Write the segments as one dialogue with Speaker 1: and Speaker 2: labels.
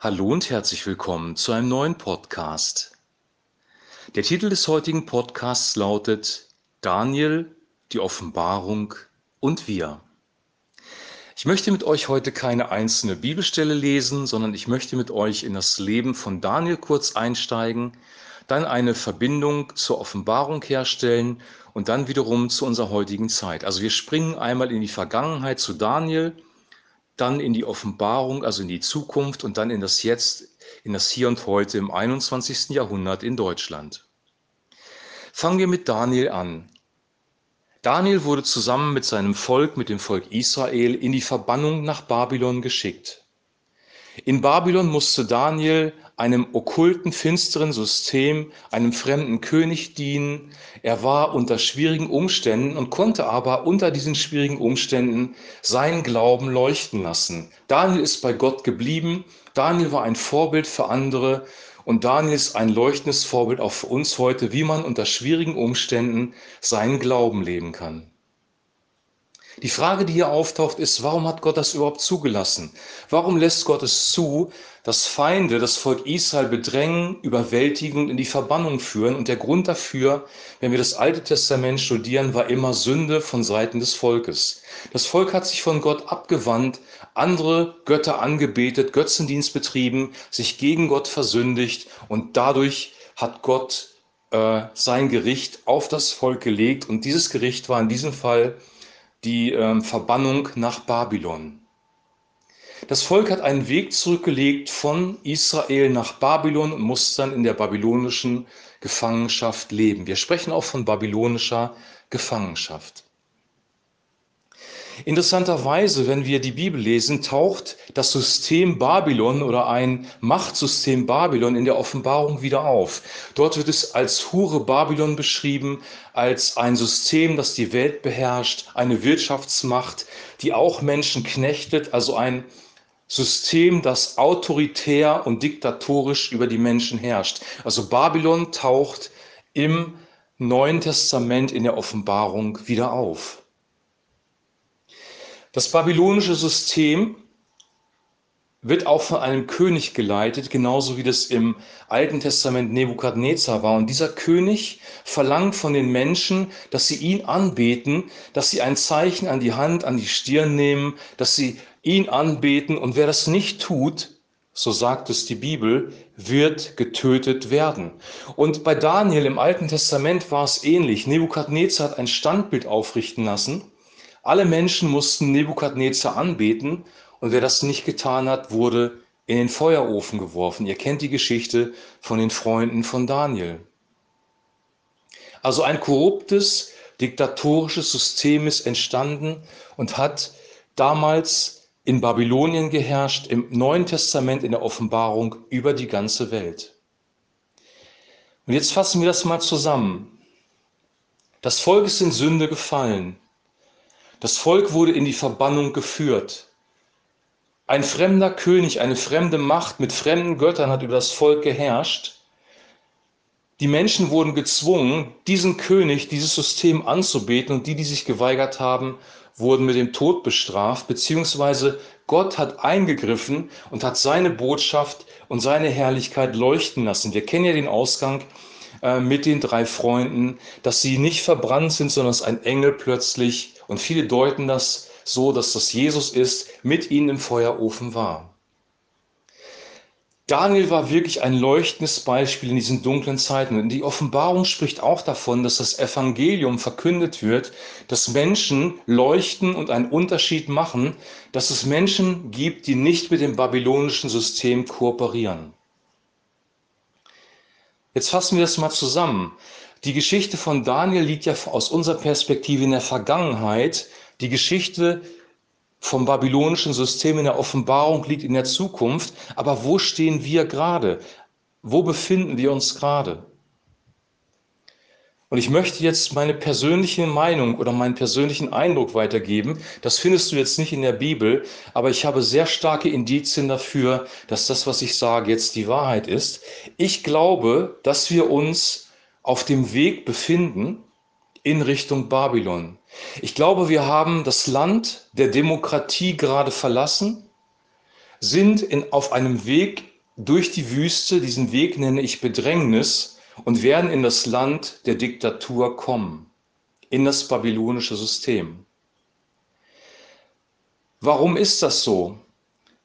Speaker 1: Hallo und herzlich willkommen zu einem neuen Podcast. Der Titel des heutigen Podcasts lautet Daniel, die Offenbarung und wir. Ich möchte mit euch heute keine einzelne Bibelstelle lesen, sondern ich möchte mit euch in das Leben von Daniel kurz einsteigen, dann eine Verbindung zur Offenbarung herstellen und dann wiederum zu unserer heutigen Zeit. Also wir springen einmal in die Vergangenheit zu Daniel, dann in die Offenbarung, also in die Zukunft und dann in das Jetzt, in das Hier und Heute im 21. Jahrhundert in Deutschland. Fangen wir mit Daniel an. Daniel wurde zusammen mit seinem Volk, mit dem Volk Israel, in die Verbannung nach Babylon geschickt. In Babylon musste Daniel einem okkulten, finsteren System, einem fremden König dienen. Er war unter schwierigen Umständen und konnte aber unter diesen schwierigen Umständen seinen Glauben leuchten lassen. Daniel ist bei Gott geblieben. Daniel war ein Vorbild für andere. Und Daniel ist ein leuchtendes Vorbild auch für uns heute, wie man unter schwierigen Umständen seinen Glauben leben kann. Die Frage, die hier auftaucht, ist, warum hat Gott das überhaupt zugelassen? Warum lässt Gott es zu, dass Feinde das Volk Israel bedrängen, überwältigen und in die Verbannung führen? Und der Grund dafür, wenn wir das Alte Testament studieren, war immer Sünde von Seiten des Volkes. Das Volk hat sich von Gott abgewandt, andere Götter angebetet, Götzendienst betrieben, sich gegen Gott versündigt und dadurch hat Gott äh, sein Gericht auf das Volk gelegt. Und dieses Gericht war in diesem Fall die ähm, Verbannung nach Babylon. Das Volk hat einen Weg zurückgelegt von Israel nach Babylon und muss dann in der babylonischen Gefangenschaft leben. Wir sprechen auch von babylonischer Gefangenschaft. Interessanterweise, wenn wir die Bibel lesen, taucht das System Babylon oder ein Machtsystem Babylon in der Offenbarung wieder auf. Dort wird es als Hure Babylon beschrieben, als ein System, das die Welt beherrscht, eine Wirtschaftsmacht, die auch Menschen knechtet, also ein System, das autoritär und diktatorisch über die Menschen herrscht. Also Babylon taucht im Neuen Testament in der Offenbarung wieder auf. Das babylonische System wird auch von einem König geleitet, genauso wie das im Alten Testament Nebukadnezar war. Und dieser König verlangt von den Menschen, dass sie ihn anbeten, dass sie ein Zeichen an die Hand, an die Stirn nehmen, dass sie ihn anbeten. Und wer das nicht tut, so sagt es die Bibel, wird getötet werden. Und bei Daniel im Alten Testament war es ähnlich. Nebukadnezar hat ein Standbild aufrichten lassen alle Menschen mussten Nebukadnezar anbeten und wer das nicht getan hat, wurde in den Feuerofen geworfen. Ihr kennt die Geschichte von den Freunden von Daniel. Also ein korruptes, diktatorisches System ist entstanden und hat damals in Babylonien geherrscht, im Neuen Testament in der Offenbarung über die ganze Welt. Und jetzt fassen wir das mal zusammen. Das Volk ist in Sünde gefallen. Das Volk wurde in die Verbannung geführt. Ein fremder König, eine fremde Macht mit fremden Göttern hat über das Volk geherrscht. Die Menschen wurden gezwungen, diesen König, dieses System anzubeten und die, die sich geweigert haben, wurden mit dem Tod bestraft, beziehungsweise Gott hat eingegriffen und hat seine Botschaft und seine Herrlichkeit leuchten lassen. Wir kennen ja den Ausgang äh, mit den drei Freunden, dass sie nicht verbrannt sind, sondern dass ein Engel plötzlich und viele deuten das so, dass das Jesus ist, mit ihnen im Feuerofen war. Daniel war wirklich ein leuchtendes Beispiel in diesen dunklen Zeiten. Und die Offenbarung spricht auch davon, dass das Evangelium verkündet wird, dass Menschen leuchten und einen Unterschied machen, dass es Menschen gibt, die nicht mit dem babylonischen System kooperieren. Jetzt fassen wir das mal zusammen. Die Geschichte von Daniel liegt ja aus unserer Perspektive in der Vergangenheit. Die Geschichte vom babylonischen System in der Offenbarung liegt in der Zukunft. Aber wo stehen wir gerade? Wo befinden wir uns gerade? Und ich möchte jetzt meine persönliche Meinung oder meinen persönlichen Eindruck weitergeben. Das findest du jetzt nicht in der Bibel, aber ich habe sehr starke Indizien dafür, dass das, was ich sage, jetzt die Wahrheit ist. Ich glaube, dass wir uns auf dem Weg befinden in Richtung Babylon. Ich glaube, wir haben das Land der Demokratie gerade verlassen. sind in, auf einem Weg durch die Wüste, diesen Weg nenne ich Bedrängnis, und werden in das Land der Diktatur kommen, in das babylonische System. Warum ist das so?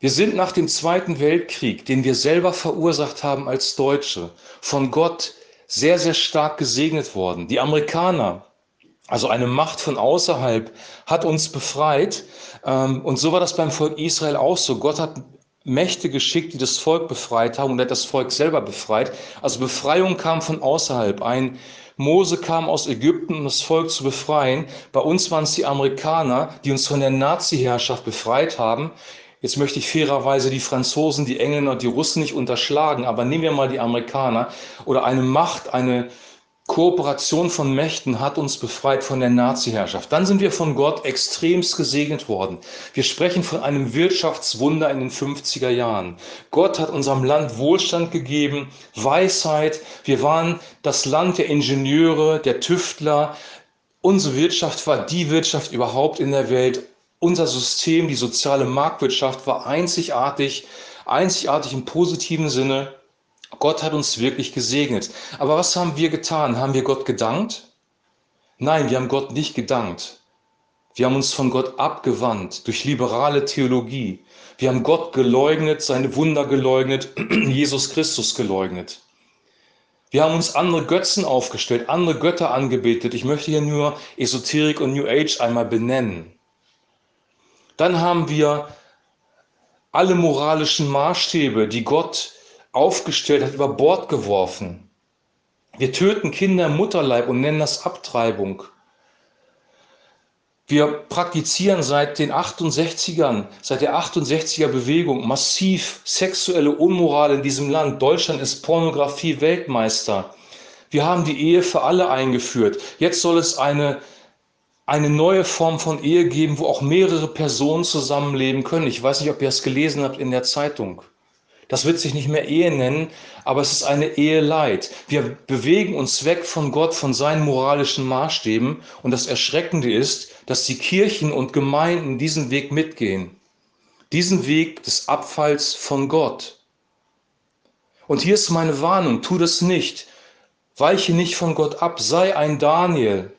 Speaker 1: Wir sind nach dem Zweiten Weltkrieg, den wir selber verursacht haben als Deutsche, von Gott sehr, sehr stark gesegnet worden. Die Amerikaner, also eine Macht von außerhalb, hat uns befreit. Ähm, und so war das beim Volk Israel auch so. Gott hat Mächte geschickt, die das Volk befreit haben und hat das Volk selber befreit. Also Befreiung kam von außerhalb. Ein Mose kam aus Ägypten, um das Volk zu befreien. Bei uns waren es die Amerikaner, die uns von der Nazi-Herrschaft befreit haben. Jetzt möchte ich fairerweise die Franzosen, die Engländer und die Russen nicht unterschlagen, aber nehmen wir mal die Amerikaner oder eine Macht, eine Kooperation von Mächten hat uns befreit von der Nazi-Herrschaft. Dann sind wir von Gott extremst gesegnet worden. Wir sprechen von einem Wirtschaftswunder in den 50er Jahren. Gott hat unserem Land Wohlstand gegeben, Weisheit. Wir waren das Land der Ingenieure, der Tüftler. Unsere Wirtschaft war die Wirtschaft überhaupt in der Welt. Unser System, die soziale Marktwirtschaft war einzigartig, einzigartig im positiven Sinne. Gott hat uns wirklich gesegnet. Aber was haben wir getan? Haben wir Gott gedankt? Nein, wir haben Gott nicht gedankt. Wir haben uns von Gott abgewandt durch liberale Theologie. Wir haben Gott geleugnet, seine Wunder geleugnet, Jesus Christus geleugnet. Wir haben uns andere Götzen aufgestellt, andere Götter angebetet. Ich möchte hier nur Esoterik und New Age einmal benennen. Dann haben wir alle moralischen Maßstäbe, die Gott aufgestellt hat, über Bord geworfen. Wir töten Kinder im Mutterleib und nennen das Abtreibung. Wir praktizieren seit den 68ern, seit der 68er Bewegung massiv sexuelle Unmoral in diesem Land. Deutschland ist Pornografie-Weltmeister. Wir haben die Ehe für alle eingeführt. Jetzt soll es eine, eine neue Form von Ehe geben, wo auch mehrere Personen zusammenleben können. Ich weiß nicht, ob ihr es gelesen habt in der Zeitung. Das wird sich nicht mehr Ehe nennen, aber es ist eine Eheleid. Wir bewegen uns weg von Gott, von seinen moralischen Maßstäben. Und das Erschreckende ist, dass die Kirchen und Gemeinden diesen Weg mitgehen. Diesen Weg des Abfalls von Gott. Und hier ist meine Warnung, tu das nicht. Weiche nicht von Gott ab, sei ein Daniel.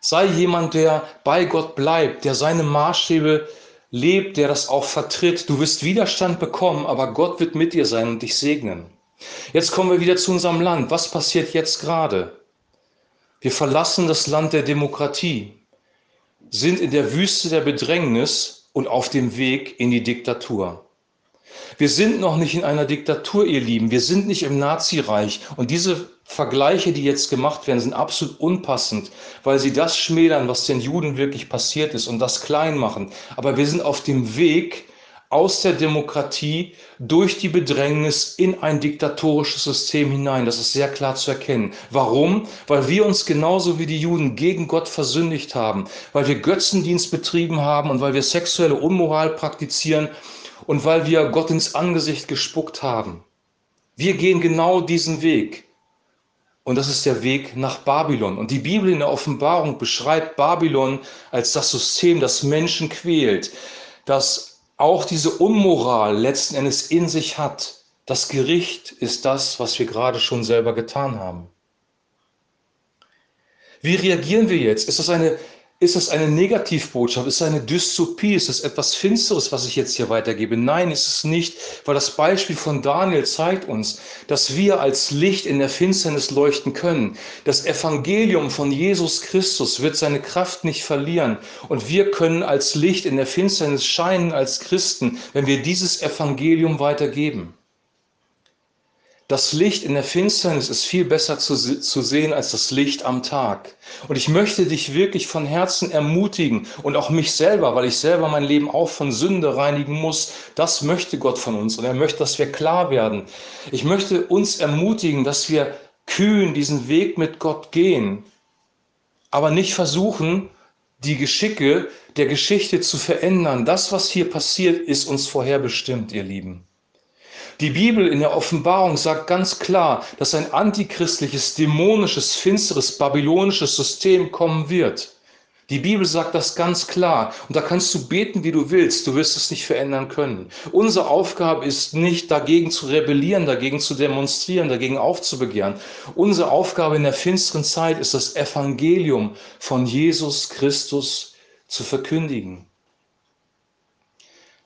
Speaker 1: Sei jemand, der bei Gott bleibt, der seine Maßstäbe lebt, der das auch vertritt. Du wirst Widerstand bekommen, aber Gott wird mit dir sein und dich segnen. Jetzt kommen wir wieder zu unserem Land. Was passiert jetzt gerade? Wir verlassen das Land der Demokratie, sind in der Wüste der Bedrängnis und auf dem Weg in die Diktatur. Wir sind noch nicht in einer Diktatur, ihr Lieben. Wir sind nicht im Nazireich. Und diese Vergleiche, die jetzt gemacht werden, sind absolut unpassend, weil sie das schmälern, was den Juden wirklich passiert ist und das klein machen. Aber wir sind auf dem Weg aus der Demokratie durch die Bedrängnis in ein diktatorisches System hinein. Das ist sehr klar zu erkennen. Warum? Weil wir uns genauso wie die Juden gegen Gott versündigt haben, weil wir Götzendienst betrieben haben und weil wir sexuelle Unmoral praktizieren und weil wir Gott ins Angesicht gespuckt haben. Wir gehen genau diesen Weg. Und das ist der Weg nach Babylon. Und die Bibel in der Offenbarung beschreibt Babylon als das System, das Menschen quält, das auch diese Unmoral letzten Endes in sich hat. Das Gericht ist das, was wir gerade schon selber getan haben. Wie reagieren wir jetzt? Ist das eine ist es eine Negativbotschaft? Ist es eine Dystopie? Ist es etwas Finsteres, was ich jetzt hier weitergebe? Nein, ist es nicht, weil das Beispiel von Daniel zeigt uns, dass wir als Licht in der Finsternis leuchten können. Das Evangelium von Jesus Christus wird seine Kraft nicht verlieren und wir können als Licht in der Finsternis scheinen als Christen, wenn wir dieses Evangelium weitergeben. Das Licht in der Finsternis ist viel besser zu, zu, sehen als das Licht am Tag. Und ich möchte dich wirklich von Herzen ermutigen und auch mich selber, weil ich selber mein Leben auch von Sünde reinigen muss. Das möchte Gott von uns und er möchte, dass wir klar werden. Ich möchte uns ermutigen, dass wir kühn diesen Weg mit Gott gehen, aber nicht versuchen, die Geschicke der Geschichte zu verändern. Das, was hier passiert, ist uns vorherbestimmt, ihr Lieben. Die Bibel in der Offenbarung sagt ganz klar, dass ein antichristliches, dämonisches, finsteres, babylonisches System kommen wird. Die Bibel sagt das ganz klar. Und da kannst du beten, wie du willst. Du wirst es nicht verändern können. Unsere Aufgabe ist nicht dagegen zu rebellieren, dagegen zu demonstrieren, dagegen aufzubegehren. Unsere Aufgabe in der finsteren Zeit ist das Evangelium von Jesus Christus zu verkündigen.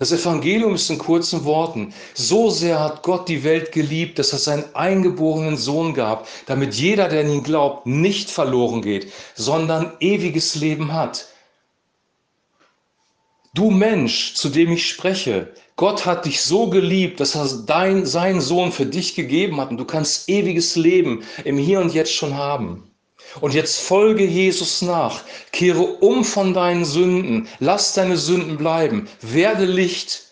Speaker 1: Das Evangelium ist in kurzen Worten, so sehr hat Gott die Welt geliebt, dass er seinen eingeborenen Sohn gab, damit jeder, der an ihn glaubt, nicht verloren geht, sondern ewiges Leben hat. Du Mensch, zu dem ich spreche, Gott hat dich so geliebt, dass er dein, seinen Sohn für dich gegeben hat und du kannst ewiges Leben im Hier und Jetzt schon haben. Und jetzt folge Jesus nach, kehre um von deinen Sünden, lass deine Sünden bleiben, werde Licht,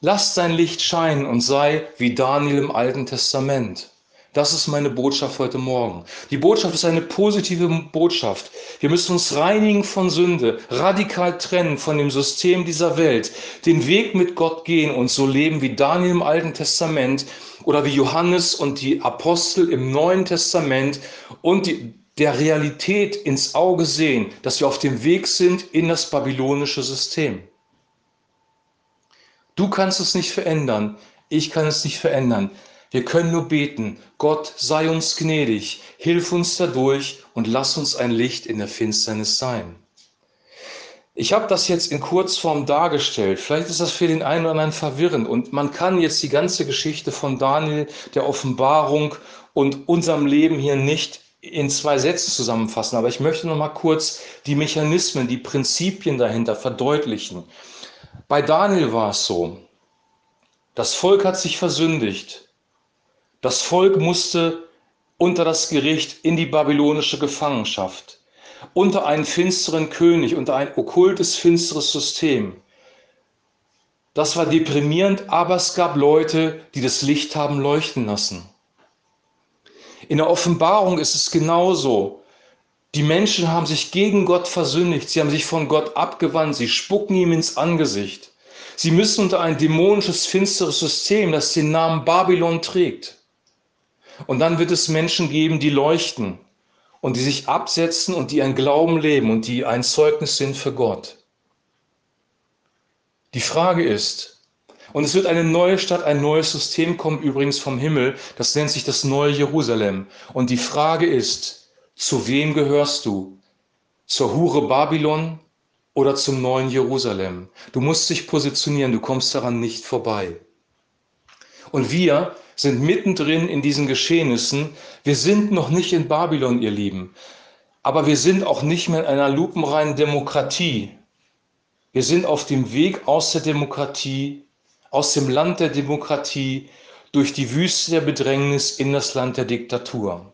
Speaker 1: lass dein Licht scheinen und sei wie Daniel im Alten Testament. Das ist meine Botschaft heute Morgen. Die Botschaft ist eine positive Botschaft. Wir müssen uns reinigen von Sünde, radikal trennen von dem System dieser Welt, den Weg mit Gott gehen und so leben wie Daniel im Alten Testament oder wie Johannes und die Apostel im Neuen Testament und die, der Realität ins Auge sehen, dass wir auf dem Weg sind in das babylonische System. Du kannst es nicht verändern, ich kann es nicht verändern. Wir können nur beten, Gott sei uns gnädig, hilf uns dadurch und lass uns ein Licht in der Finsternis sein. Ich habe das jetzt in Kurzform dargestellt. Vielleicht ist das für den einen oder anderen verwirrend und man kann jetzt die ganze Geschichte von Daniel, der Offenbarung und unserem Leben hier nicht in zwei Sätzen zusammenfassen, aber ich möchte noch mal kurz die Mechanismen, die Prinzipien dahinter verdeutlichen. Bei Daniel war es so, das Volk hat sich versündigt. Das Volk musste unter das Gericht in die babylonische Gefangenschaft, unter einen finsteren König, unter ein okkultes, finsteres System. Das war deprimierend, aber es gab Leute, die das Licht haben leuchten lassen. In der Offenbarung ist es genauso. Die Menschen haben sich gegen Gott versündigt, sie haben sich von Gott abgewandt, sie spucken ihm ins Angesicht. Sie müssen unter ein dämonisches, finsteres System, das den Namen Babylon trägt. Und dann wird es Menschen geben, die leuchten und die sich absetzen und die ein Glauben leben und die ein Zeugnis sind für Gott. Die Frage ist, und es wird eine neue Stadt, ein neues System kommen, übrigens vom Himmel. Das nennt sich das neue Jerusalem. Und die Frage ist, zu wem gehörst du? Zur Hure Babylon oder zum neuen Jerusalem? Du musst dich positionieren, du kommst daran nicht vorbei. Und wir sind mittendrin in diesen Geschehnissen. Wir sind noch nicht in Babylon, ihr Lieben. Aber wir sind auch nicht mehr in einer lupenreinen Demokratie. Wir sind auf dem Weg aus der Demokratie aus dem Land der Demokratie durch die Wüste der Bedrängnis in das Land der Diktatur.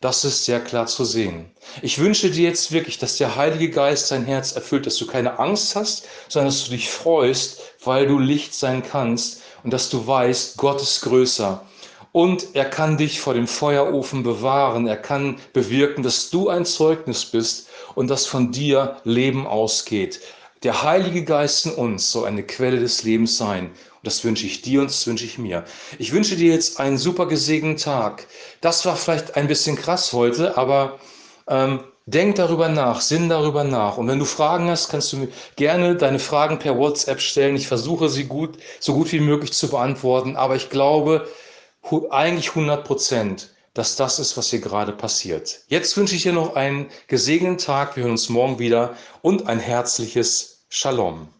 Speaker 1: Das ist sehr klar zu sehen. Ich wünsche dir jetzt wirklich, dass der Heilige Geist dein Herz erfüllt, dass du keine Angst hast, sondern dass du dich freust, weil du Licht sein kannst und dass du weißt, Gott ist größer. Und er kann dich vor dem Feuerofen bewahren. Er kann bewirken, dass du ein Zeugnis bist und dass von dir Leben ausgeht der Heilige Geist in uns soll eine Quelle des Lebens sein. Und das wünsche ich dir und das wünsche ich mir. Ich wünsche dir jetzt einen super gesegneten Tag. Das war vielleicht ein bisschen krass heute, aber ähm, denk darüber nach, sinn darüber nach. Und wenn du Fragen hast, kannst du mir gerne deine Fragen per WhatsApp stellen. Ich versuche sie gut, so gut wie möglich zu beantworten. Aber ich glaube eigentlich 100 Prozent, dass das ist, was hier gerade passiert. Jetzt wünsche ich dir noch einen gesegneten Tag. Wir hören uns morgen wieder und ein herzliches Shalom.